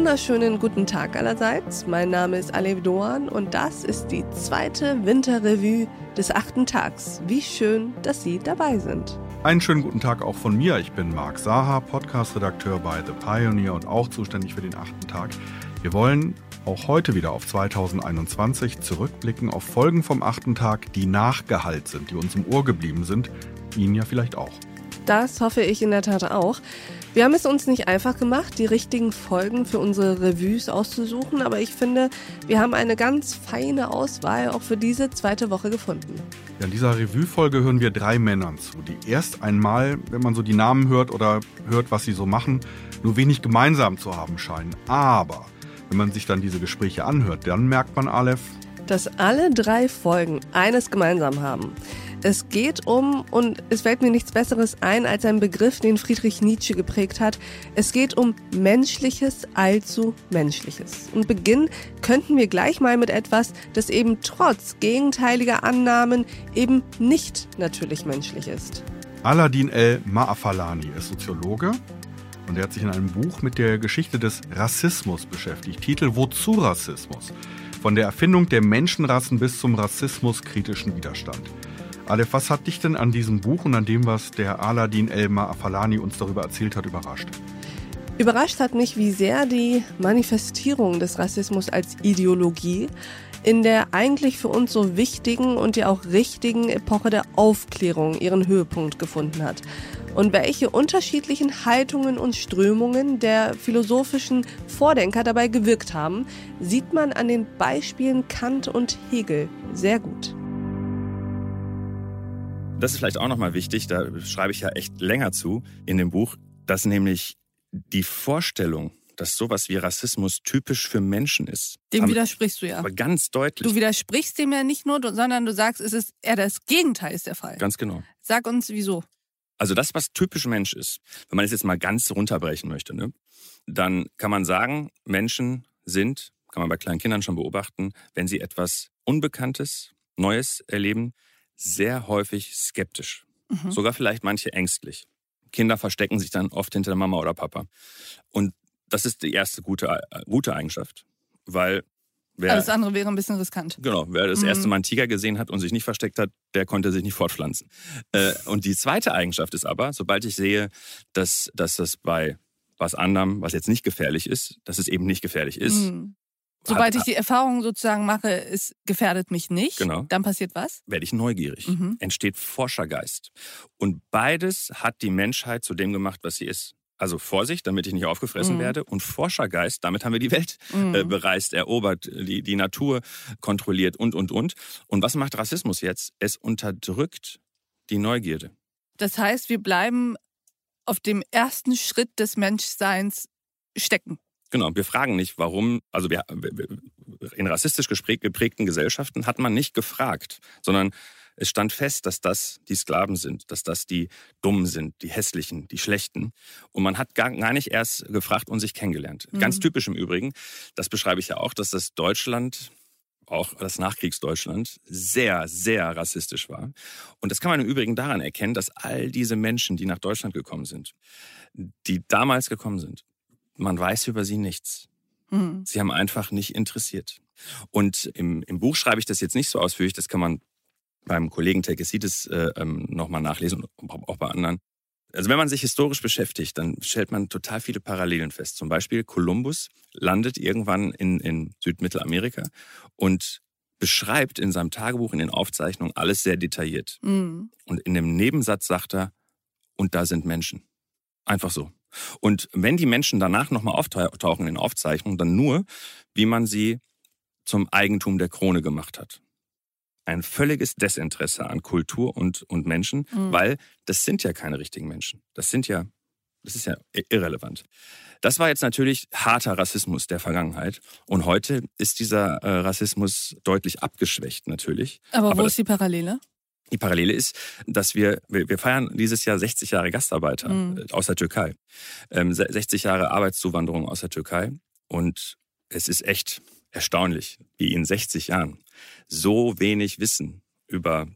wunderschönen guten Tag allerseits. Mein Name ist Alev Doan und das ist die zweite Winterrevue des achten Tags. Wie schön, dass Sie dabei sind. Einen schönen guten Tag auch von mir. Ich bin Marc Saha, Podcast-Redakteur bei The Pioneer und auch zuständig für den achten Tag. Wir wollen auch heute wieder auf 2021 zurückblicken auf Folgen vom achten Tag, die nachgehalt sind, die uns im Ohr geblieben sind. Ihnen ja vielleicht auch. Das hoffe ich in der Tat auch. Wir haben es uns nicht einfach gemacht, die richtigen Folgen für unsere Revues auszusuchen, aber ich finde, wir haben eine ganz feine Auswahl auch für diese zweite Woche gefunden. Ja, in dieser Revue-Folge hören wir drei Männern zu, die erst einmal, wenn man so die Namen hört oder hört, was sie so machen, nur wenig gemeinsam zu haben scheinen. Aber wenn man sich dann diese Gespräche anhört, dann merkt man, Aleph, dass alle drei Folgen eines gemeinsam haben. Es geht um, und es fällt mir nichts Besseres ein als ein Begriff, den Friedrich Nietzsche geprägt hat. Es geht um Menschliches allzu Menschliches. Und beginnen könnten wir gleich mal mit etwas, das eben trotz gegenteiliger Annahmen eben nicht natürlich menschlich ist. Aladin El Maafalani ist Soziologe und er hat sich in einem Buch mit der Geschichte des Rassismus beschäftigt. Titel Wozu Rassismus? Von der Erfindung der Menschenrassen bis zum rassismuskritischen Widerstand. Aleph, was hat dich denn an diesem Buch und an dem, was der Aladin Elmar Afalani uns darüber erzählt hat, überrascht? Überrascht hat mich, wie sehr die Manifestierung des Rassismus als Ideologie in der eigentlich für uns so wichtigen und ja auch richtigen Epoche der Aufklärung ihren Höhepunkt gefunden hat. Und welche unterschiedlichen Haltungen und Strömungen der philosophischen Vordenker dabei gewirkt haben, sieht man an den Beispielen Kant und Hegel sehr gut. Das ist vielleicht auch nochmal wichtig, da schreibe ich ja echt länger zu in dem Buch, dass nämlich die Vorstellung, dass sowas wie Rassismus typisch für Menschen ist. Dem aber, widersprichst du ja. Aber ganz deutlich. Du widersprichst dem ja nicht nur, sondern du sagst, es ist eher das Gegenteil ist der Fall. Ganz genau. Sag uns wieso. Also das, was typisch Mensch ist, wenn man es jetzt mal ganz runterbrechen möchte, ne, dann kann man sagen, Menschen sind, kann man bei kleinen Kindern schon beobachten, wenn sie etwas Unbekanntes, Neues erleben, sehr häufig skeptisch. Mhm. Sogar vielleicht manche ängstlich. Kinder verstecken sich dann oft hinter der Mama oder Papa. Und das ist die erste gute, äh, gute Eigenschaft. Weil wer. Alles andere wäre ein bisschen riskant. Genau. Wer das erste mhm. Mal einen Tiger gesehen hat und sich nicht versteckt hat, der konnte sich nicht fortpflanzen. Äh, und die zweite Eigenschaft ist aber, sobald ich sehe, dass, dass das bei was anderem, was jetzt nicht gefährlich ist, dass es eben nicht gefährlich ist, mhm. Sobald ich die Erfahrung sozusagen mache, es gefährdet mich nicht, genau. dann passiert was? Werde ich neugierig. Mhm. Entsteht Forschergeist. Und beides hat die Menschheit zu dem gemacht, was sie ist. Also Vorsicht, damit ich nicht aufgefressen mhm. werde. Und Forschergeist, damit haben wir die Welt äh, mhm. äh, bereist, erobert, die, die Natur kontrolliert und, und, und. Und was macht Rassismus jetzt? Es unterdrückt die Neugierde. Das heißt, wir bleiben auf dem ersten Schritt des Menschseins stecken. Genau, wir fragen nicht, warum, also wir, in rassistisch geprägten Gesellschaften hat man nicht gefragt, sondern es stand fest, dass das die Sklaven sind, dass das die Dummen sind, die Hässlichen, die Schlechten. Und man hat gar, gar nicht erst gefragt und sich kennengelernt. Mhm. Ganz typisch im Übrigen, das beschreibe ich ja auch, dass das Deutschland auch das Nachkriegsdeutschland sehr, sehr rassistisch war. Und das kann man im Übrigen daran erkennen, dass all diese Menschen, die nach Deutschland gekommen sind, die damals gekommen sind, man weiß über sie nichts. Mhm. Sie haben einfach nicht interessiert. Und im, im Buch schreibe ich das jetzt nicht so ausführlich, das kann man beim Kollegen Tekesides äh, ähm, nochmal nachlesen, auch bei anderen. Also wenn man sich historisch beschäftigt, dann stellt man total viele Parallelen fest. Zum Beispiel Kolumbus landet irgendwann in, in Südmittelamerika und beschreibt in seinem Tagebuch, in den Aufzeichnungen alles sehr detailliert. Mhm. Und in dem Nebensatz sagt er, und da sind Menschen. Einfach so. Und wenn die Menschen danach nochmal auftauchen in Aufzeichnungen, dann nur, wie man sie zum Eigentum der Krone gemacht hat. Ein völliges Desinteresse an Kultur und, und Menschen, mhm. weil das sind ja keine richtigen Menschen. Das sind ja, das ist ja irrelevant. Das war jetzt natürlich harter Rassismus der Vergangenheit. Und heute ist dieser äh, Rassismus deutlich abgeschwächt natürlich. Aber wo Aber ist die Parallele? Die Parallele ist, dass wir, wir feiern dieses Jahr 60 Jahre Gastarbeiter mhm. Äh, aus der Türkei. 60 ähm, Jahre Arbeitszuwanderung aus der Türkei. Und es ist echt erstaunlich, wie in 60 Jahren so wenig Wissen über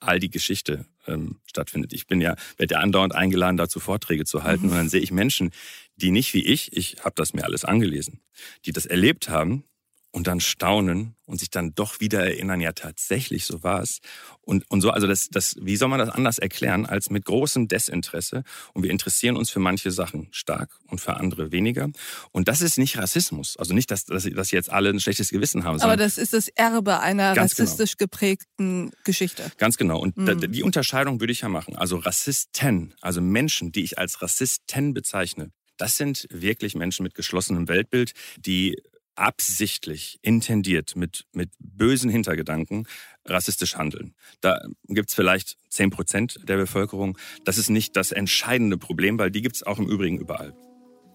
all die Geschichte ähm, stattfindet. Ich bin ja, werde ja andauernd eingeladen, dazu Vorträge zu halten. Mhm. Und dann sehe ich Menschen, die nicht wie ich, ich habe das mir alles angelesen, die das erlebt haben und dann staunen und sich dann doch wieder erinnern, ja tatsächlich, so war es. Und, und so, also das, das, wie soll man das anders erklären als mit großem Desinteresse? Und wir interessieren uns für manche Sachen stark und für andere weniger. Und das ist nicht Rassismus. Also nicht, dass, dass, dass jetzt alle ein schlechtes Gewissen haben. Aber das ist das Erbe einer genau. rassistisch genau. geprägten Geschichte. Ganz genau. Und mhm. die Unterscheidung würde ich ja machen. Also Rassisten, also Menschen, die ich als Rassisten bezeichne, das sind wirklich Menschen mit geschlossenem Weltbild, die absichtlich, intendiert, mit, mit bösen Hintergedanken rassistisch handeln. Da gibt's vielleicht zehn Prozent der Bevölkerung. Das ist nicht das entscheidende Problem, weil die gibt's auch im Übrigen überall.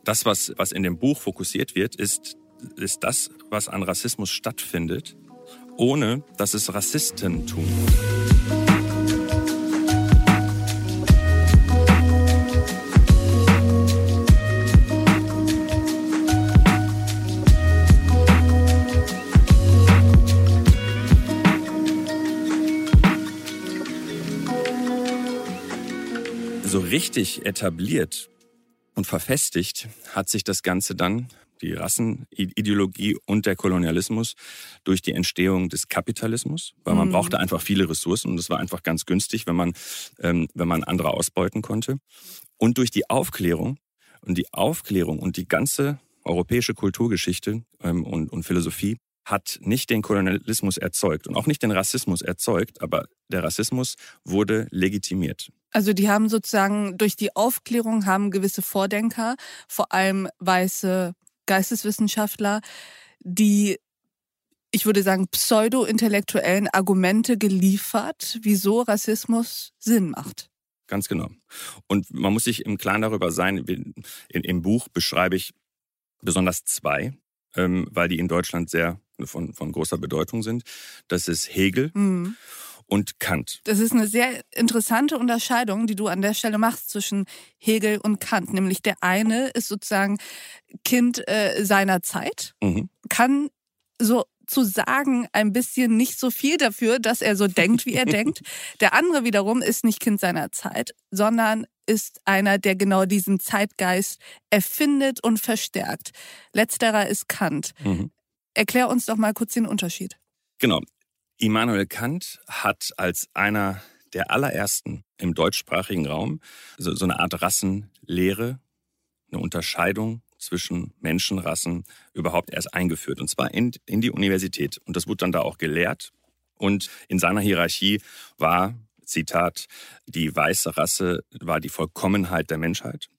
Das, was, was in dem Buch fokussiert wird, ist, ist das, was an Rassismus stattfindet, ohne dass es Rassisten tun. Richtig etabliert und verfestigt hat sich das Ganze dann, die Rassenideologie und der Kolonialismus, durch die Entstehung des Kapitalismus, weil man mhm. brauchte einfach viele Ressourcen und es war einfach ganz günstig, wenn man, ähm, wenn man andere ausbeuten konnte. Und durch die Aufklärung und die Aufklärung und die ganze europäische Kulturgeschichte ähm, und, und Philosophie hat nicht den Kolonialismus erzeugt und auch nicht den Rassismus erzeugt, aber der Rassismus wurde legitimiert. Also die haben sozusagen durch die Aufklärung haben gewisse Vordenker, vor allem weiße Geisteswissenschaftler, die ich würde sagen, pseudo-intellektuellen Argumente geliefert, wieso Rassismus Sinn macht. Ganz genau. Und man muss sich im Klaren darüber sein, in, im Buch beschreibe ich besonders zwei, ähm, weil die in Deutschland sehr von, von großer Bedeutung sind. Das ist Hegel mhm. und Kant. Das ist eine sehr interessante Unterscheidung, die du an der Stelle machst zwischen Hegel und Kant. Nämlich der eine ist sozusagen Kind äh, seiner Zeit, mhm. kann so zu sagen ein bisschen nicht so viel dafür, dass er so denkt, wie er denkt. Der andere wiederum ist nicht Kind seiner Zeit, sondern ist einer, der genau diesen Zeitgeist erfindet und verstärkt. Letzterer ist Kant. Mhm. Erklär uns doch mal kurz den Unterschied. Genau. Immanuel Kant hat als einer der allerersten im deutschsprachigen Raum so, so eine Art Rassenlehre, eine Unterscheidung zwischen Menschenrassen überhaupt erst eingeführt. Und zwar in, in die Universität. Und das wurde dann da auch gelehrt. Und in seiner Hierarchie war, Zitat, die weiße Rasse war die Vollkommenheit der Menschheit.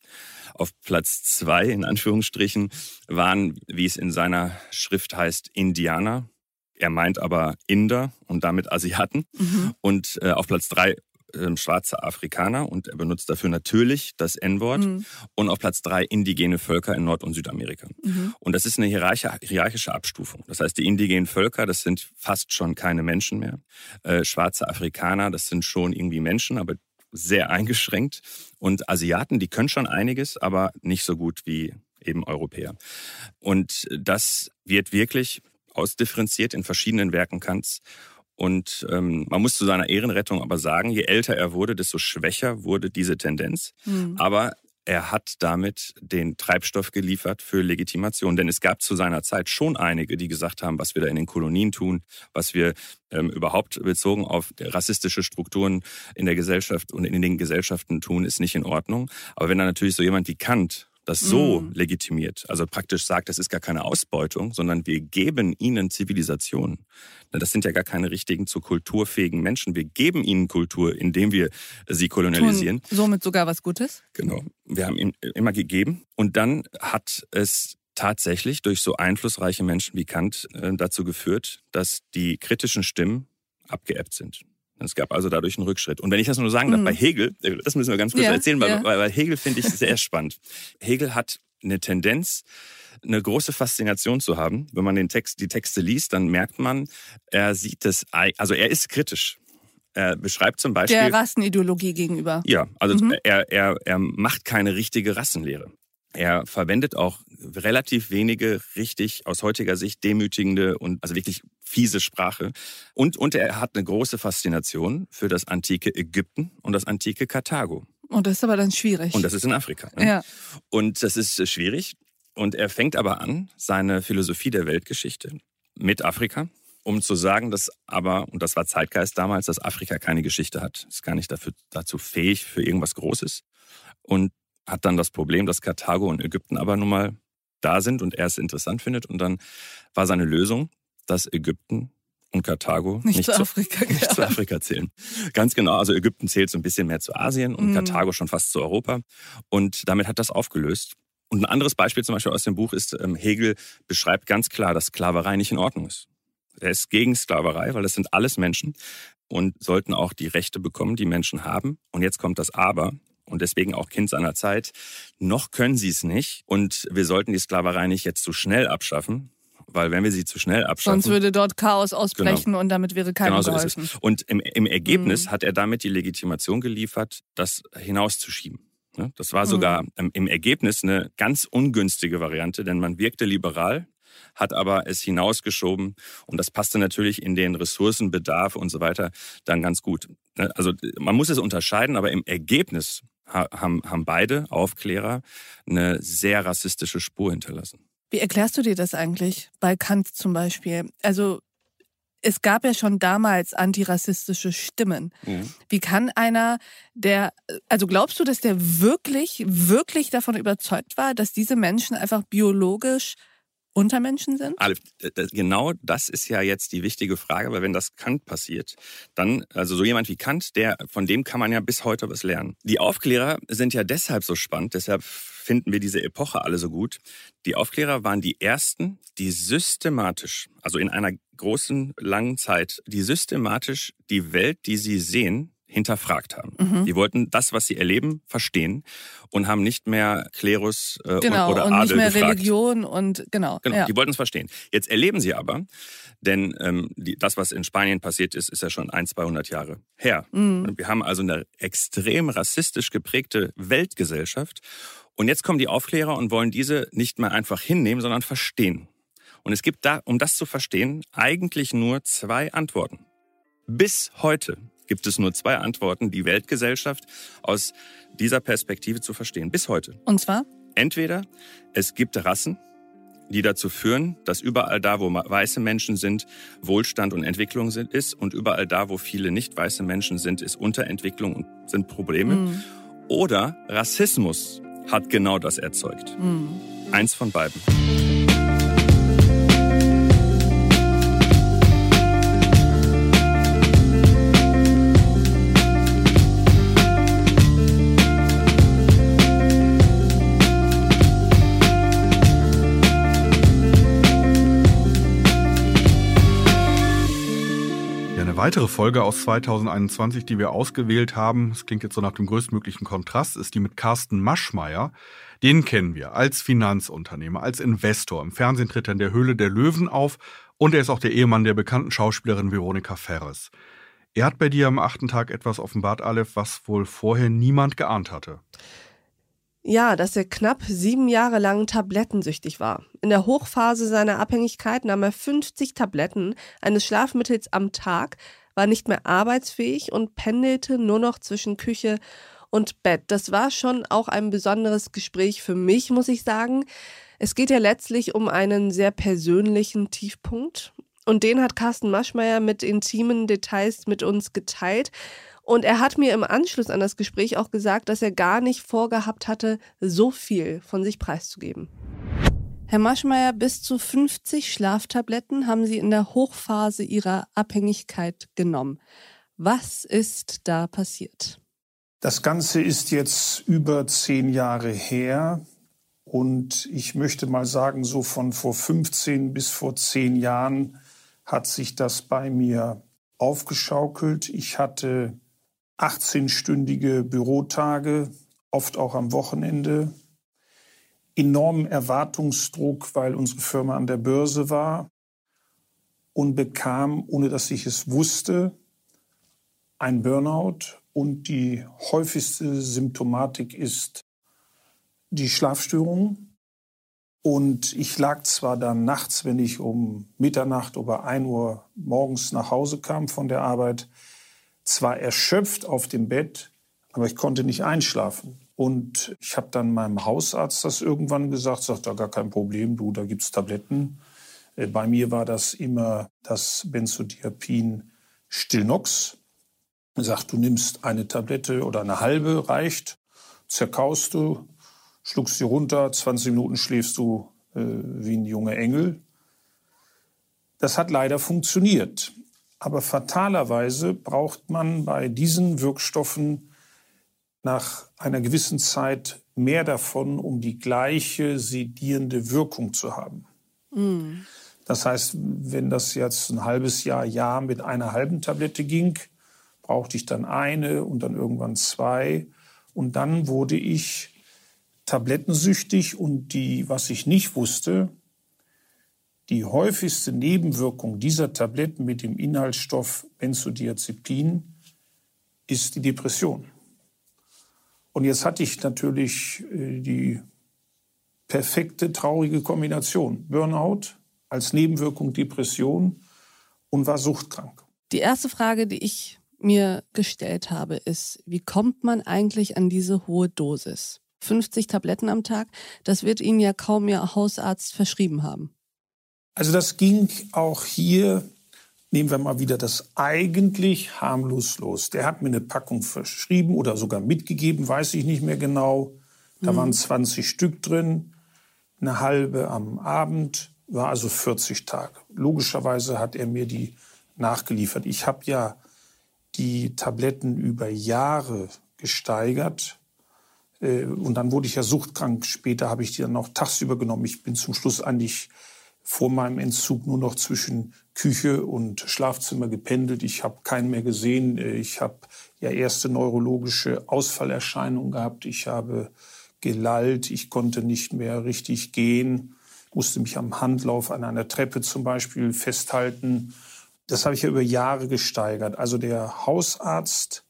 Auf Platz zwei, in Anführungsstrichen, waren, wie es in seiner Schrift heißt, Indianer. Er meint aber Inder und damit Asiaten. Mhm. Und äh, auf Platz drei äh, schwarze Afrikaner und er benutzt dafür natürlich das N-Wort. Mhm. Und auf Platz drei indigene Völker in Nord- und Südamerika. Mhm. Und das ist eine hierarchische Abstufung. Das heißt, die indigenen Völker, das sind fast schon keine Menschen mehr. Äh, schwarze Afrikaner, das sind schon irgendwie Menschen, aber sehr eingeschränkt. Und Asiaten, die können schon einiges, aber nicht so gut wie eben Europäer. Und das wird wirklich ausdifferenziert in verschiedenen Werken Kants. Und ähm, man muss zu seiner Ehrenrettung aber sagen, je älter er wurde, desto schwächer wurde diese Tendenz. Mhm. Aber er hat damit den Treibstoff geliefert für Legitimation. Denn es gab zu seiner Zeit schon einige, die gesagt haben, was wir da in den Kolonien tun, was wir ähm, überhaupt bezogen auf rassistische Strukturen in der Gesellschaft und in den Gesellschaften tun, ist nicht in Ordnung. Aber wenn dann natürlich so jemand wie Kant das so mm. legitimiert, also praktisch sagt, das ist gar keine Ausbeutung, sondern wir geben ihnen Zivilisation. Das sind ja gar keine richtigen zu kulturfähigen Menschen. Wir geben ihnen Kultur, indem wir sie kolonialisieren. Tun somit sogar was Gutes? Genau. Wir haben ihnen immer gegeben. Und dann hat es tatsächlich durch so einflussreiche Menschen wie Kant äh, dazu geführt, dass die kritischen Stimmen abgeebbt sind. Es gab also dadurch einen Rückschritt. Und wenn ich das nur sagen darf, mhm. bei Hegel, das müssen wir ganz kurz ja, erzählen, weil, ja. weil Hegel finde ich sehr spannend. Hegel hat eine Tendenz, eine große Faszination zu haben. Wenn man den Text, die Texte liest, dann merkt man, er sieht es, also er ist kritisch. Er beschreibt zum Beispiel. Der Rassenideologie gegenüber. Ja, also mhm. er, er, er macht keine richtige Rassenlehre. Er verwendet auch relativ wenige richtig aus heutiger Sicht demütigende und also wirklich fiese Sprache. Und, und er hat eine große Faszination für das antike Ägypten und das antike Karthago. Und das ist aber dann schwierig. Und das ist in Afrika. Ne? Ja. Und das ist schwierig. Und er fängt aber an, seine Philosophie der Weltgeschichte mit Afrika, um zu sagen, dass aber, und das war Zeitgeist damals, dass Afrika keine Geschichte hat. Ist gar nicht dafür, dazu fähig für irgendwas Großes. Und hat dann das Problem, dass Karthago und Ägypten aber nun mal da sind und er es interessant findet. Und dann war seine Lösung, dass Ägypten und Karthago nicht, nicht, zu, Afrika, nicht zu, Afrika, zählen. Ganz genau. Also Ägypten zählt so ein bisschen mehr zu Asien und mm. Karthago schon fast zu Europa. Und damit hat das aufgelöst. Und ein anderes Beispiel zum Beispiel aus dem Buch ist, ähm, Hegel beschreibt ganz klar, dass Sklaverei nicht in Ordnung ist. Er ist gegen Sklaverei, weil das sind alles Menschen und sollten auch die Rechte bekommen, die Menschen haben. Und jetzt kommt das Aber und deswegen auch Kind seiner Zeit. Noch können sie es nicht und wir sollten die Sklaverei nicht jetzt zu schnell abschaffen, weil wenn wir sie zu schnell abschaffen. Sonst würde dort Chaos ausbrechen genau. und damit wäre keinem genau so geholfen. Ist es. Und im, im Ergebnis mhm. hat er damit die Legitimation geliefert, das hinauszuschieben. Ne? Das war sogar mhm. im Ergebnis eine ganz ungünstige Variante, denn man wirkte liberal, hat aber es hinausgeschoben und das passte natürlich in den Ressourcenbedarf und so weiter dann ganz gut. Ne? Also man muss es unterscheiden, aber im Ergebnis haben, haben beide Aufklärer eine sehr rassistische Spur hinterlassen. Wie erklärst du dir das eigentlich bei Kant zum Beispiel? Also es gab ja schon damals antirassistische Stimmen. Mhm. Wie kann einer, der, also glaubst du, dass der wirklich, wirklich davon überzeugt war, dass diese Menschen einfach biologisch Untermenschen sind? Genau das ist ja jetzt die wichtige Frage, weil wenn das Kant passiert, dann, also so jemand wie Kant, der, von dem kann man ja bis heute was lernen. Die Aufklärer sind ja deshalb so spannend, deshalb finden wir diese Epoche alle so gut. Die Aufklärer waren die ersten, die systematisch, also in einer großen, langen Zeit, die systematisch die Welt, die sie sehen, hinterfragt haben. Mhm. Die wollten das, was sie erleben, verstehen und haben nicht mehr Klerus äh, genau, und, oder und Adel nicht mehr gefragt. Religion und genau. Genau, ja. die wollten es verstehen. Jetzt erleben sie aber, denn ähm, die, das, was in Spanien passiert ist, ist ja schon ein, 200 Jahre her. Mhm. Wir haben also eine extrem rassistisch geprägte Weltgesellschaft. Und jetzt kommen die Aufklärer und wollen diese nicht mehr einfach hinnehmen, sondern verstehen. Und es gibt da, um das zu verstehen, eigentlich nur zwei Antworten. Bis heute gibt es nur zwei Antworten, die Weltgesellschaft aus dieser Perspektive zu verstehen. Bis heute. Und zwar? Entweder es gibt Rassen, die dazu führen, dass überall da, wo weiße Menschen sind, Wohlstand und Entwicklung sind, ist und überall da, wo viele nicht weiße Menschen sind, ist Unterentwicklung und sind Probleme. Mhm. Oder Rassismus hat genau das erzeugt. Mhm. Eins von beiden. Weitere Folge aus 2021, die wir ausgewählt haben, das klingt jetzt so nach dem größtmöglichen Kontrast, ist die mit Carsten Maschmeyer. Den kennen wir als Finanzunternehmer, als Investor. Im Fernsehen tritt er in der Höhle der Löwen auf und er ist auch der Ehemann der bekannten Schauspielerin Veronika Ferres. Er hat bei dir am achten Tag etwas offenbart, Aleph, was wohl vorher niemand geahnt hatte. Ja, dass er knapp sieben Jahre lang tablettensüchtig war. In der Hochphase seiner Abhängigkeit nahm er 50 Tabletten eines Schlafmittels am Tag, war nicht mehr arbeitsfähig und pendelte nur noch zwischen Küche und Bett. Das war schon auch ein besonderes Gespräch für mich, muss ich sagen. Es geht ja letztlich um einen sehr persönlichen Tiefpunkt. Und den hat Carsten Maschmeyer mit intimen Details mit uns geteilt. Und er hat mir im Anschluss an das Gespräch auch gesagt, dass er gar nicht vorgehabt hatte, so viel von sich preiszugeben. Herr Maschmeyer, bis zu 50 Schlaftabletten haben Sie in der Hochphase Ihrer Abhängigkeit genommen. Was ist da passiert? Das Ganze ist jetzt über zehn Jahre her. Und ich möchte mal sagen, so von vor 15 bis vor zehn Jahren hat sich das bei mir aufgeschaukelt. Ich hatte 18-stündige Bürotage, oft auch am Wochenende, enormen Erwartungsdruck, weil unsere Firma an der Börse war und bekam, ohne dass ich es wusste, ein Burnout und die häufigste Symptomatik ist die Schlafstörung. Und ich lag zwar dann nachts, wenn ich um Mitternacht oder 1 Uhr morgens nach Hause kam von der Arbeit, zwar erschöpft auf dem Bett, aber ich konnte nicht einschlafen. Und ich habe dann meinem Hausarzt das irgendwann gesagt, sagt, da gar kein Problem, du, da gibt's Tabletten. Äh, bei mir war das immer das Benzodiazepin Stillnox. Er sagt, du nimmst eine Tablette oder eine halbe, reicht, zerkaust du, schluckst sie runter, 20 Minuten schläfst du äh, wie ein junger Engel. Das hat leider funktioniert. Aber fatalerweise braucht man bei diesen Wirkstoffen nach einer gewissen Zeit mehr davon, um die gleiche sedierende Wirkung zu haben. Mm. Das heißt, wenn das jetzt ein halbes Jahr, Jahr mit einer halben Tablette ging, brauchte ich dann eine und dann irgendwann zwei. Und dann wurde ich tablettensüchtig und die, was ich nicht wusste, die häufigste Nebenwirkung dieser Tabletten mit dem Inhaltsstoff Benzodiazepin ist die Depression. Und jetzt hatte ich natürlich äh, die perfekte traurige Kombination. Burnout als Nebenwirkung Depression und war suchtkrank. Die erste Frage, die ich mir gestellt habe, ist, wie kommt man eigentlich an diese hohe Dosis? 50 Tabletten am Tag, das wird Ihnen ja kaum Ihr Hausarzt verschrieben haben. Also das ging auch hier, nehmen wir mal wieder das eigentlich harmlos los. Der hat mir eine Packung verschrieben oder sogar mitgegeben, weiß ich nicht mehr genau. Da mhm. waren 20 Stück drin, eine halbe am Abend, war also 40 Tage. Logischerweise hat er mir die nachgeliefert. Ich habe ja die Tabletten über Jahre gesteigert. Äh, und dann wurde ich ja suchtkrank. Später habe ich die dann noch tagsüber genommen. Ich bin zum Schluss eigentlich vor meinem Entzug nur noch zwischen Küche und Schlafzimmer gependelt. Ich habe keinen mehr gesehen. Ich habe ja erste neurologische Ausfallerscheinungen gehabt. Ich habe gelallt. Ich konnte nicht mehr richtig gehen. Musste mich am Handlauf an einer Treppe zum Beispiel festhalten. Das habe ich ja über Jahre gesteigert. Also der Hausarzt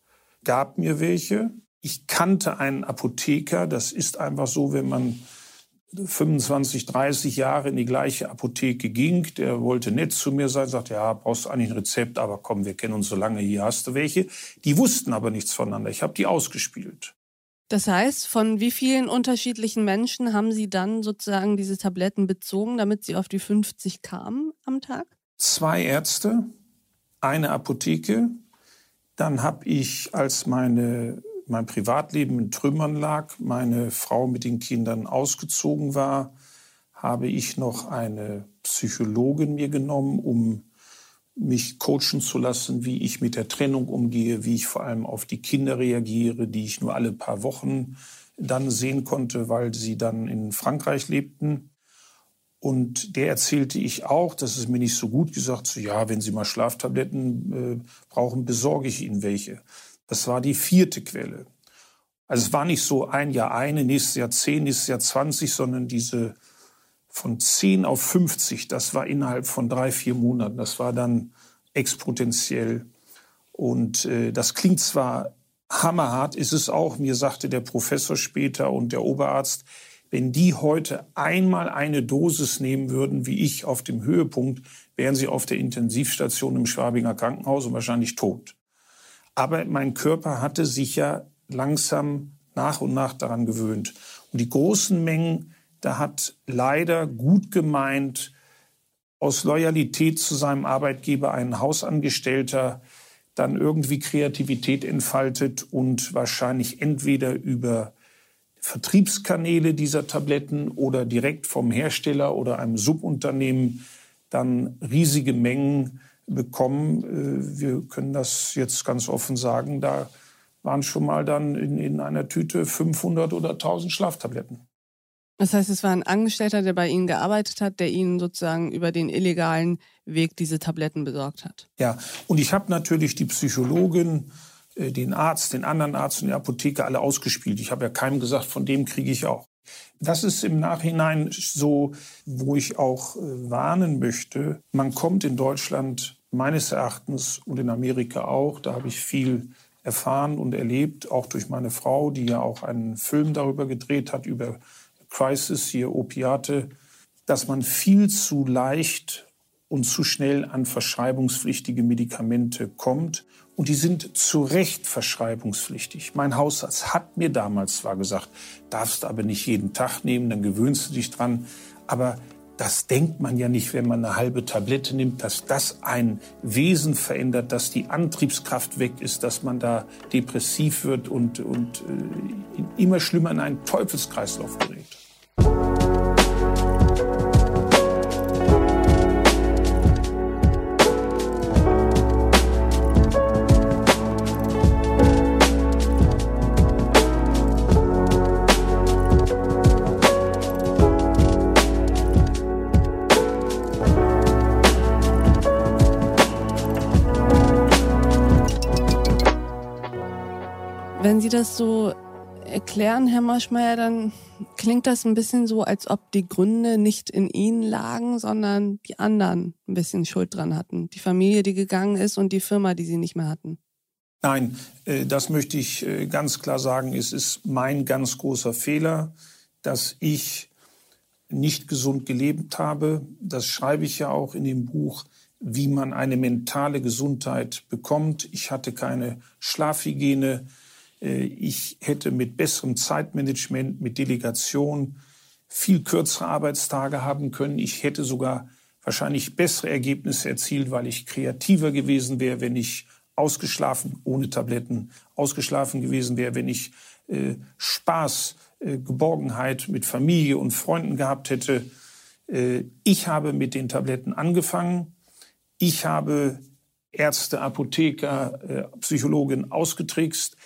gab mir welche. Ich kannte einen Apotheker. Das ist einfach so, wenn man 25, 30 Jahre in die gleiche Apotheke ging. Der wollte nett zu mir sein, sagte, ja, brauchst du eigentlich ein Rezept, aber komm, wir kennen uns so lange, hier hast du welche. Die wussten aber nichts voneinander. Ich habe die ausgespielt. Das heißt, von wie vielen unterschiedlichen Menschen haben Sie dann sozusagen diese Tabletten bezogen, damit Sie auf die 50 kamen am Tag? Zwei Ärzte, eine Apotheke. Dann habe ich, als meine mein Privatleben in Trümmern lag, meine Frau mit den Kindern ausgezogen war, habe ich noch eine Psychologin mir genommen, um mich coachen zu lassen, wie ich mit der Trennung umgehe, wie ich vor allem auf die Kinder reagiere, die ich nur alle paar Wochen dann sehen konnte, weil sie dann in Frankreich lebten. Und der erzählte ich auch, das ist mir nicht so gut gesagt, so ja, wenn Sie mal Schlaftabletten äh, brauchen, besorge ich Ihnen welche. Das war die vierte Quelle. Also es war nicht so ein Jahr eine, nächstes Jahr zehn, nächstes Jahr zwanzig, sondern diese von zehn auf 50, das war innerhalb von drei, vier Monaten. Das war dann exponentiell. Und äh, das klingt zwar hammerhart, ist es auch. Mir sagte der Professor später und der Oberarzt, wenn die heute einmal eine Dosis nehmen würden, wie ich auf dem Höhepunkt, wären sie auf der Intensivstation im Schwabinger Krankenhaus und wahrscheinlich tot. Aber mein Körper hatte sich ja langsam nach und nach daran gewöhnt. Und die großen Mengen, da hat leider gut gemeint, aus Loyalität zu seinem Arbeitgeber ein Hausangestellter dann irgendwie Kreativität entfaltet und wahrscheinlich entweder über Vertriebskanäle dieser Tabletten oder direkt vom Hersteller oder einem Subunternehmen dann riesige Mengen bekommen. Äh, wir können das jetzt ganz offen sagen, da waren schon mal dann in, in einer Tüte 500 oder 1000 Schlaftabletten. Das heißt, es war ein Angestellter, der bei Ihnen gearbeitet hat, der Ihnen sozusagen über den illegalen Weg diese Tabletten besorgt hat. Ja, und ich habe natürlich die Psychologin, äh, den Arzt, den anderen Arzt und die Apotheke alle ausgespielt. Ich habe ja keinem gesagt, von dem kriege ich auch. Das ist im Nachhinein so, wo ich auch äh, warnen möchte. Man kommt in Deutschland meines Erachtens und in Amerika auch, da habe ich viel erfahren und erlebt, auch durch meine Frau, die ja auch einen Film darüber gedreht hat, über Crisis, hier Opiate, dass man viel zu leicht und zu schnell an verschreibungspflichtige Medikamente kommt. Und die sind zu Recht verschreibungspflichtig. Mein Hausarzt hat mir damals zwar gesagt, darfst aber nicht jeden Tag nehmen, dann gewöhnst du dich dran. Aber das denkt man ja nicht, wenn man eine halbe Tablette nimmt, dass das ein Wesen verändert, dass die Antriebskraft weg ist, dass man da depressiv wird und, und äh, immer schlimmer in einen Teufelskreislauf gerät. Sie das so erklären, Herr Marschmeier, dann klingt das ein bisschen so, als ob die Gründe nicht in Ihnen lagen, sondern die anderen ein bisschen Schuld dran hatten. Die Familie, die gegangen ist und die Firma, die Sie nicht mehr hatten. Nein, äh, das möchte ich äh, ganz klar sagen. Es ist mein ganz großer Fehler, dass ich nicht gesund gelebt habe. Das schreibe ich ja auch in dem Buch, wie man eine mentale Gesundheit bekommt. Ich hatte keine Schlafhygiene. Äh, ich hätte mit besserem Zeitmanagement, mit Delegation viel kürzere Arbeitstage haben können. Ich hätte sogar wahrscheinlich bessere Ergebnisse erzielt, weil ich kreativer gewesen wäre, wenn ich ausgeschlafen, ohne Tabletten, ausgeschlafen gewesen wäre, wenn ich äh, Spaß, äh, Geborgenheit mit Familie und Freunden gehabt hätte. Äh, ich habe mit den Tabletten angefangen. Ich habe Ärzte, Apotheker, äh, Psychologen ausgetrickst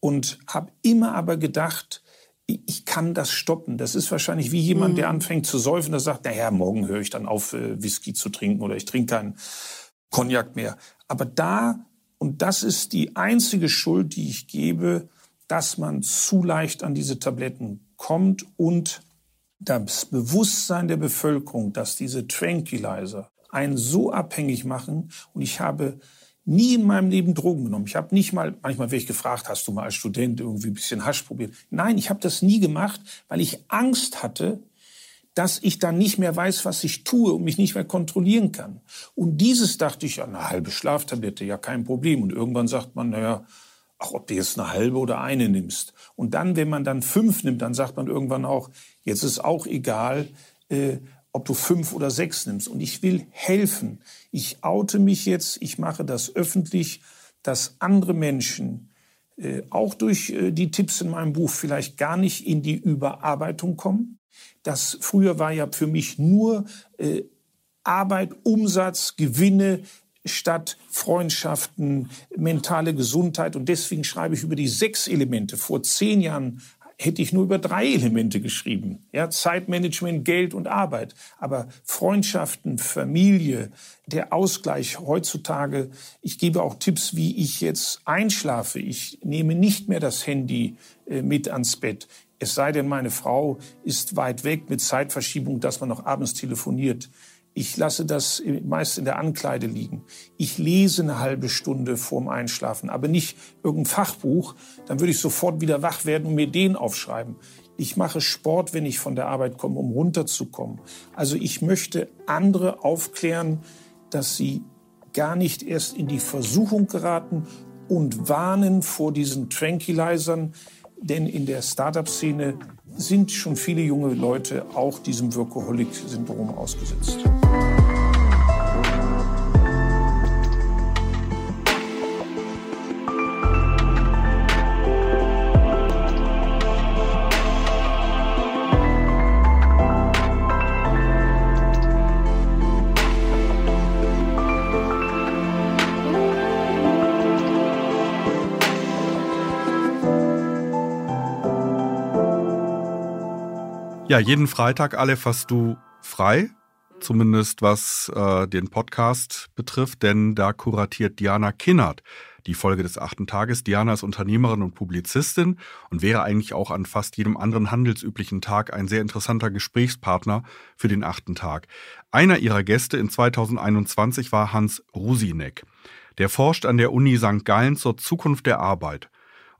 und habe immer aber gedacht, ich kann das stoppen. Das ist wahrscheinlich wie jemand, der mhm. anfängt zu säufen, der sagt, naja, morgen höre ich dann auf, äh, Whisky zu trinken oder ich trinke keinen Cognac mehr. Aber da, und das ist die einzige Schuld, die ich gebe, dass man zu leicht an diese Tabletten kommt und das Bewusstsein der Bevölkerung, dass diese Tranquilizer einen so abhängig machen. Und ich habe nie in meinem Leben Drogen genommen. Ich habe nicht mal, manchmal werde ich gefragt, hast du mal als Student irgendwie ein bisschen Hasch probiert? Nein, ich habe das nie gemacht, weil ich Angst hatte, dass ich dann nicht mehr weiß, was ich tue und mich nicht mehr kontrollieren kann. Und dieses dachte ich, ja, eine halbe Schlaftablette, ja, kein Problem. Und irgendwann sagt man, naja, ach, ob du jetzt eine halbe oder eine nimmst. Und dann, wenn man dann fünf nimmt, dann sagt man irgendwann auch, jetzt ist auch egal, äh, ob du fünf oder sechs nimmst. Und ich will helfen. Ich oute mich jetzt, ich mache das öffentlich, dass andere Menschen äh, auch durch äh, die Tipps in meinem Buch vielleicht gar nicht in die Überarbeitung kommen. Das früher war ja für mich nur äh, Arbeit, Umsatz, Gewinne statt Freundschaften, mentale Gesundheit. Und deswegen schreibe ich über die sechs Elemente. Vor zehn Jahren hätte ich nur über drei Elemente geschrieben. Ja, Zeitmanagement, Geld und Arbeit. Aber Freundschaften, Familie, der Ausgleich heutzutage. Ich gebe auch Tipps, wie ich jetzt einschlafe. Ich nehme nicht mehr das Handy äh, mit ans Bett. Es sei denn, meine Frau ist weit weg mit Zeitverschiebung, dass man noch abends telefoniert. Ich lasse das meist in der Ankleide liegen. Ich lese eine halbe Stunde vorm Einschlafen, aber nicht irgendein Fachbuch. Dann würde ich sofort wieder wach werden und mir den aufschreiben. Ich mache Sport, wenn ich von der Arbeit komme, um runterzukommen. Also ich möchte andere aufklären, dass sie gar nicht erst in die Versuchung geraten und warnen vor diesen Tranquilizern, denn in der Startup-Szene sind schon viele junge Leute auch diesem Workaholic-Syndrom ausgesetzt. Ja, jeden Freitag, Aleph, hast du frei, zumindest was äh, den Podcast betrifft, denn da kuratiert Diana Kinnert die Folge des achten Tages. Diana ist Unternehmerin und Publizistin und wäre eigentlich auch an fast jedem anderen handelsüblichen Tag ein sehr interessanter Gesprächspartner für den achten Tag. Einer ihrer Gäste in 2021 war Hans Rusinek. Der forscht an der Uni St. Gallen zur Zukunft der Arbeit.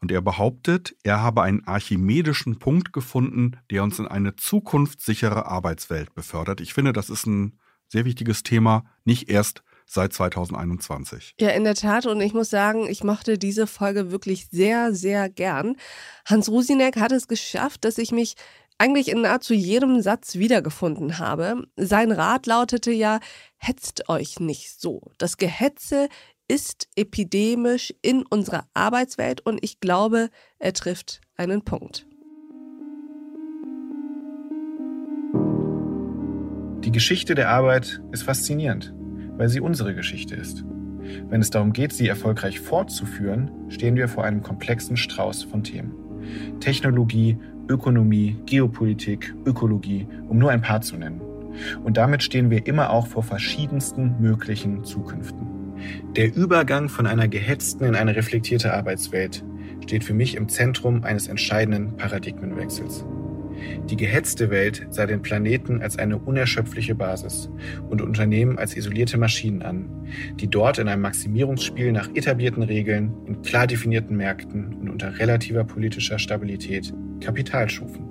Und er behauptet, er habe einen archimedischen Punkt gefunden, der uns in eine zukunftssichere Arbeitswelt befördert. Ich finde, das ist ein sehr wichtiges Thema, nicht erst seit 2021. Ja, in der Tat. Und ich muss sagen, ich mochte diese Folge wirklich sehr, sehr gern. Hans Rusinek hat es geschafft, dass ich mich eigentlich in nahezu jedem Satz wiedergefunden habe. Sein Rat lautete ja, hetzt euch nicht so. Das Gehetze ist epidemisch in unserer Arbeitswelt und ich glaube, er trifft einen Punkt. Die Geschichte der Arbeit ist faszinierend, weil sie unsere Geschichte ist. Wenn es darum geht, sie erfolgreich fortzuführen, stehen wir vor einem komplexen Strauß von Themen. Technologie, Ökonomie, Geopolitik, Ökologie, um nur ein paar zu nennen. Und damit stehen wir immer auch vor verschiedensten möglichen Zukünften. Der Übergang von einer gehetzten in eine reflektierte Arbeitswelt steht für mich im Zentrum eines entscheidenden Paradigmenwechsels. Die gehetzte Welt sah den Planeten als eine unerschöpfliche Basis und Unternehmen als isolierte Maschinen an, die dort in einem Maximierungsspiel nach etablierten Regeln, in klar definierten Märkten und unter relativer politischer Stabilität Kapital schufen.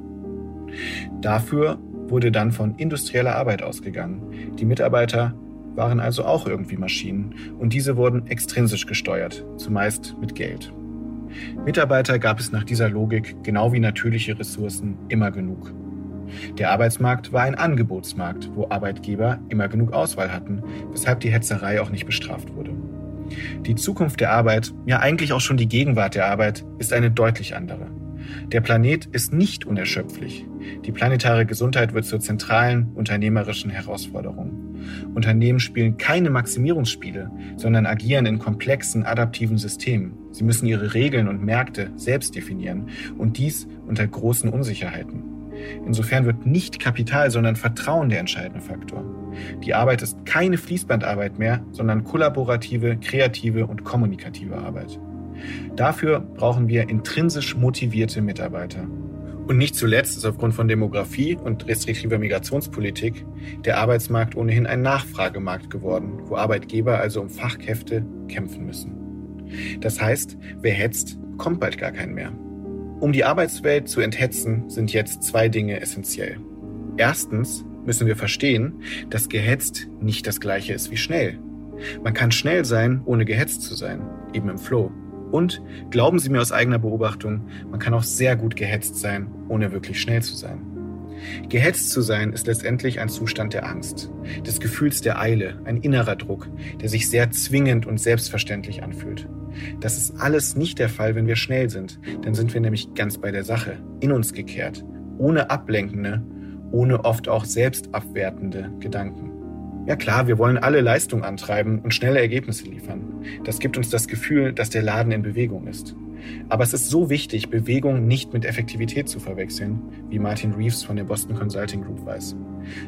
Dafür wurde dann von industrieller Arbeit ausgegangen. Die Mitarbeiter waren also auch irgendwie Maschinen und diese wurden extrinsisch gesteuert, zumeist mit Geld. Mitarbeiter gab es nach dieser Logik, genau wie natürliche Ressourcen, immer genug. Der Arbeitsmarkt war ein Angebotsmarkt, wo Arbeitgeber immer genug Auswahl hatten, weshalb die Hetzerei auch nicht bestraft wurde. Die Zukunft der Arbeit, ja eigentlich auch schon die Gegenwart der Arbeit, ist eine deutlich andere. Der Planet ist nicht unerschöpflich. Die planetare Gesundheit wird zur zentralen unternehmerischen Herausforderung. Unternehmen spielen keine Maximierungsspiele, sondern agieren in komplexen, adaptiven Systemen. Sie müssen ihre Regeln und Märkte selbst definieren und dies unter großen Unsicherheiten. Insofern wird nicht Kapital, sondern Vertrauen der entscheidende Faktor. Die Arbeit ist keine Fließbandarbeit mehr, sondern kollaborative, kreative und kommunikative Arbeit. Dafür brauchen wir intrinsisch motivierte Mitarbeiter. Und nicht zuletzt ist aufgrund von Demografie und restriktiver Migrationspolitik der Arbeitsmarkt ohnehin ein Nachfragemarkt geworden, wo Arbeitgeber also um Fachkräfte kämpfen müssen. Das heißt, wer hetzt, kommt bald gar kein mehr. Um die Arbeitswelt zu enthetzen, sind jetzt zwei Dinge essentiell. Erstens müssen wir verstehen, dass gehetzt nicht das gleiche ist wie schnell. Man kann schnell sein, ohne gehetzt zu sein, eben im Flow. Und glauben Sie mir aus eigener Beobachtung, man kann auch sehr gut gehetzt sein, ohne wirklich schnell zu sein. Gehetzt zu sein ist letztendlich ein Zustand der Angst, des Gefühls der Eile, ein innerer Druck, der sich sehr zwingend und selbstverständlich anfühlt. Das ist alles nicht der Fall, wenn wir schnell sind, dann sind wir nämlich ganz bei der Sache, in uns gekehrt, ohne ablenkende, ohne oft auch selbstabwertende Gedanken. Ja klar, wir wollen alle Leistung antreiben und schnelle Ergebnisse liefern. Das gibt uns das Gefühl, dass der Laden in Bewegung ist. Aber es ist so wichtig, Bewegung nicht mit Effektivität zu verwechseln, wie Martin Reeves von der Boston Consulting Group weiß.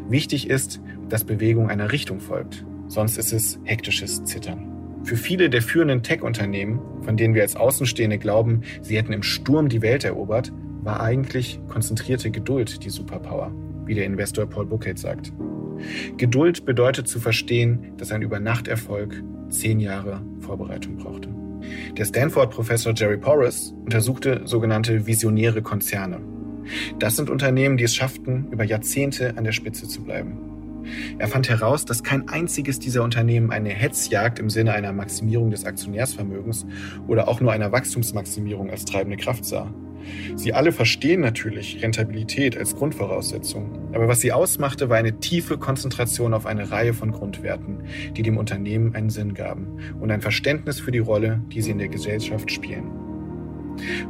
Wichtig ist, dass Bewegung einer Richtung folgt. Sonst ist es hektisches Zittern. Für viele der führenden Tech-Unternehmen, von denen wir als Außenstehende glauben, sie hätten im Sturm die Welt erobert, war eigentlich konzentrierte Geduld die Superpower, wie der Investor Paul Buchheit sagt. Geduld bedeutet zu verstehen, dass ein Übernachterfolg zehn Jahre Vorbereitung brauchte. Der Stanford-Professor Jerry Porras untersuchte sogenannte visionäre Konzerne. Das sind Unternehmen, die es schafften, über Jahrzehnte an der Spitze zu bleiben. Er fand heraus, dass kein einziges dieser Unternehmen eine Hetzjagd im Sinne einer Maximierung des Aktionärsvermögens oder auch nur einer Wachstumsmaximierung als treibende Kraft sah. Sie alle verstehen natürlich Rentabilität als Grundvoraussetzung, aber was sie ausmachte, war eine tiefe Konzentration auf eine Reihe von Grundwerten, die dem Unternehmen einen Sinn gaben und ein Verständnis für die Rolle, die sie in der Gesellschaft spielen.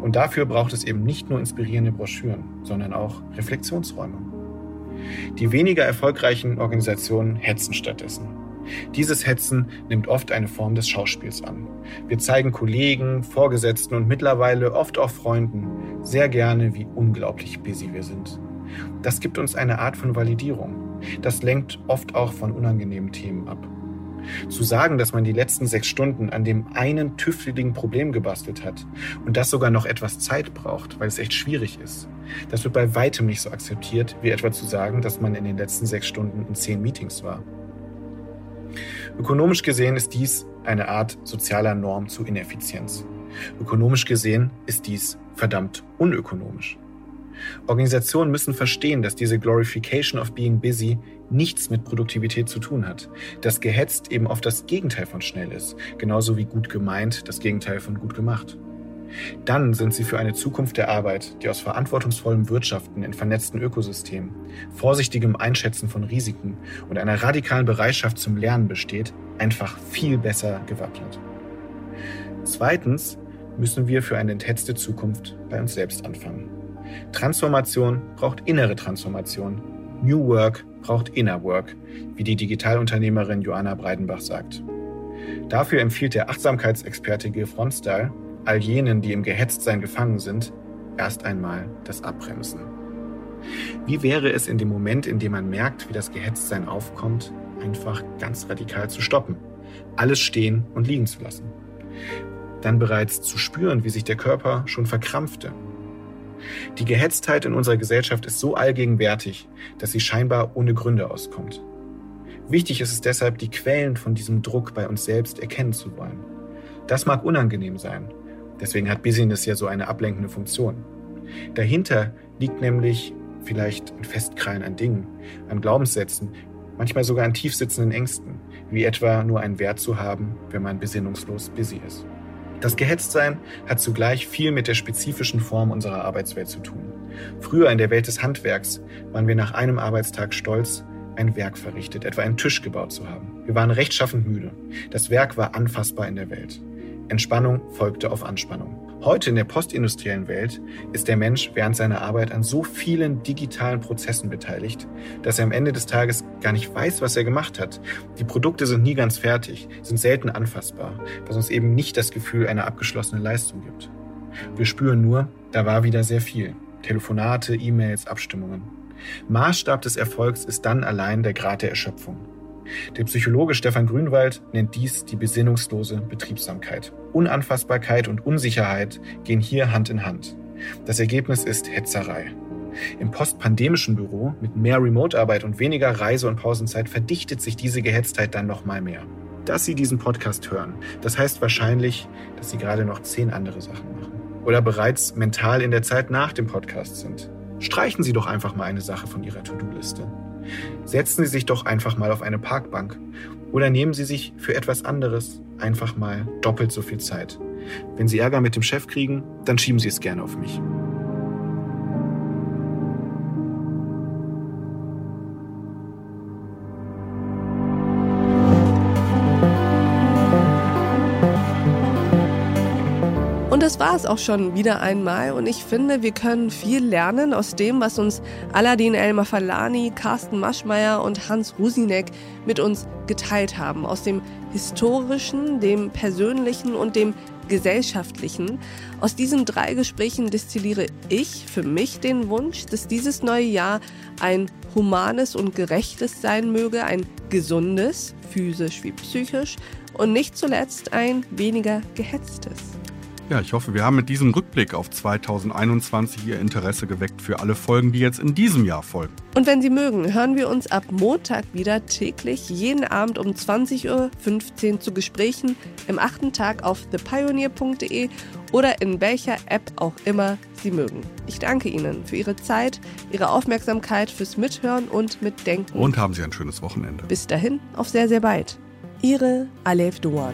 Und dafür braucht es eben nicht nur inspirierende Broschüren, sondern auch Reflexionsräume. Die weniger erfolgreichen Organisationen hetzen stattdessen. Dieses Hetzen nimmt oft eine Form des Schauspiels an. Wir zeigen Kollegen, Vorgesetzten und mittlerweile oft auch Freunden sehr gerne, wie unglaublich busy wir sind. Das gibt uns eine Art von Validierung. Das lenkt oft auch von unangenehmen Themen ab. Zu sagen, dass man die letzten sechs Stunden an dem einen tüfteligen Problem gebastelt hat und das sogar noch etwas Zeit braucht, weil es echt schwierig ist, das wird bei weitem nicht so akzeptiert, wie etwa zu sagen, dass man in den letzten sechs Stunden in zehn Meetings war. Ökonomisch gesehen ist dies eine Art sozialer Norm zu Ineffizienz. Ökonomisch gesehen ist dies verdammt unökonomisch. Organisationen müssen verstehen, dass diese Glorification of Being Busy nichts mit Produktivität zu tun hat. Dass gehetzt eben oft das Gegenteil von schnell ist, genauso wie gut gemeint das Gegenteil von gut gemacht. Dann sind sie für eine Zukunft der Arbeit, die aus verantwortungsvollem Wirtschaften in vernetzten Ökosystemen, vorsichtigem Einschätzen von Risiken und einer radikalen Bereitschaft zum Lernen besteht, einfach viel besser gewappnet. Zweitens müssen wir für eine enthetzte Zukunft bei uns selbst anfangen. Transformation braucht innere Transformation. New Work braucht Inner Work, wie die Digitalunternehmerin Joanna Breidenbach sagt. Dafür empfiehlt der Achtsamkeitsexperte Gil Frontstyle all jenen, die im Gehetztsein gefangen sind, erst einmal das Abbremsen. Wie wäre es in dem Moment, in dem man merkt, wie das Gehetztsein aufkommt, einfach ganz radikal zu stoppen, alles stehen und liegen zu lassen? Dann bereits zu spüren, wie sich der Körper schon verkrampfte. Die Gehetztheit in unserer Gesellschaft ist so allgegenwärtig, dass sie scheinbar ohne Gründe auskommt. Wichtig ist es deshalb, die Quellen von diesem Druck bei uns selbst erkennen zu wollen. Das mag unangenehm sein, Deswegen hat Business ja so eine ablenkende Funktion. Dahinter liegt nämlich vielleicht ein Festkrallen an Dingen, an Glaubenssätzen, manchmal sogar an tiefsitzenden Ängsten, wie etwa nur einen Wert zu haben, wenn man besinnungslos busy ist. Das Gehetztsein hat zugleich viel mit der spezifischen Form unserer Arbeitswelt zu tun. Früher in der Welt des Handwerks waren wir nach einem Arbeitstag stolz, ein Werk verrichtet, etwa einen Tisch gebaut zu haben. Wir waren rechtschaffend müde. Das Werk war anfassbar in der Welt. Entspannung folgte auf Anspannung. Heute in der postindustriellen Welt ist der Mensch während seiner Arbeit an so vielen digitalen Prozessen beteiligt, dass er am Ende des Tages gar nicht weiß, was er gemacht hat. Die Produkte sind nie ganz fertig, sind selten anfassbar, was uns eben nicht das Gefühl einer abgeschlossenen Leistung gibt. Wir spüren nur, da war wieder sehr viel. Telefonate, E-Mails, Abstimmungen. Maßstab des Erfolgs ist dann allein der Grad der Erschöpfung. Der Psychologe Stefan Grünwald nennt dies die besinnungslose Betriebsamkeit. Unanfassbarkeit und Unsicherheit gehen hier Hand in Hand. Das Ergebnis ist Hetzerei. Im postpandemischen Büro mit mehr Remote-Arbeit und weniger Reise- und Pausenzeit verdichtet sich diese Gehetztheit dann noch mal mehr. Dass Sie diesen Podcast hören, das heißt wahrscheinlich, dass Sie gerade noch zehn andere Sachen machen. Oder bereits mental in der Zeit nach dem Podcast sind. Streichen Sie doch einfach mal eine Sache von Ihrer To-Do-Liste. Setzen Sie sich doch einfach mal auf eine Parkbank oder nehmen Sie sich für etwas anderes einfach mal doppelt so viel Zeit. Wenn Sie Ärger mit dem Chef kriegen, dann schieben Sie es gerne auf mich. Das war es auch schon wieder einmal. Und ich finde, wir können viel lernen aus dem, was uns Aladin Elmar Falani, Carsten Maschmeyer und Hans Rusinek mit uns geteilt haben. Aus dem historischen, dem persönlichen und dem gesellschaftlichen. Aus diesen drei Gesprächen destilliere ich für mich den Wunsch, dass dieses neue Jahr ein humanes und gerechtes sein möge, ein gesundes, physisch wie psychisch und nicht zuletzt ein weniger gehetztes. Ja, ich hoffe, wir haben mit diesem Rückblick auf 2021 Ihr Interesse geweckt für alle Folgen, die jetzt in diesem Jahr folgen. Und wenn Sie mögen, hören wir uns ab Montag wieder täglich jeden Abend um 20.15 Uhr zu Gesprächen im achten Tag auf thepioneer.de oder in welcher App auch immer Sie mögen. Ich danke Ihnen für Ihre Zeit, Ihre Aufmerksamkeit, fürs Mithören und Mitdenken. Und haben Sie ein schönes Wochenende. Bis dahin, auf sehr, sehr bald. Ihre Alef Duan.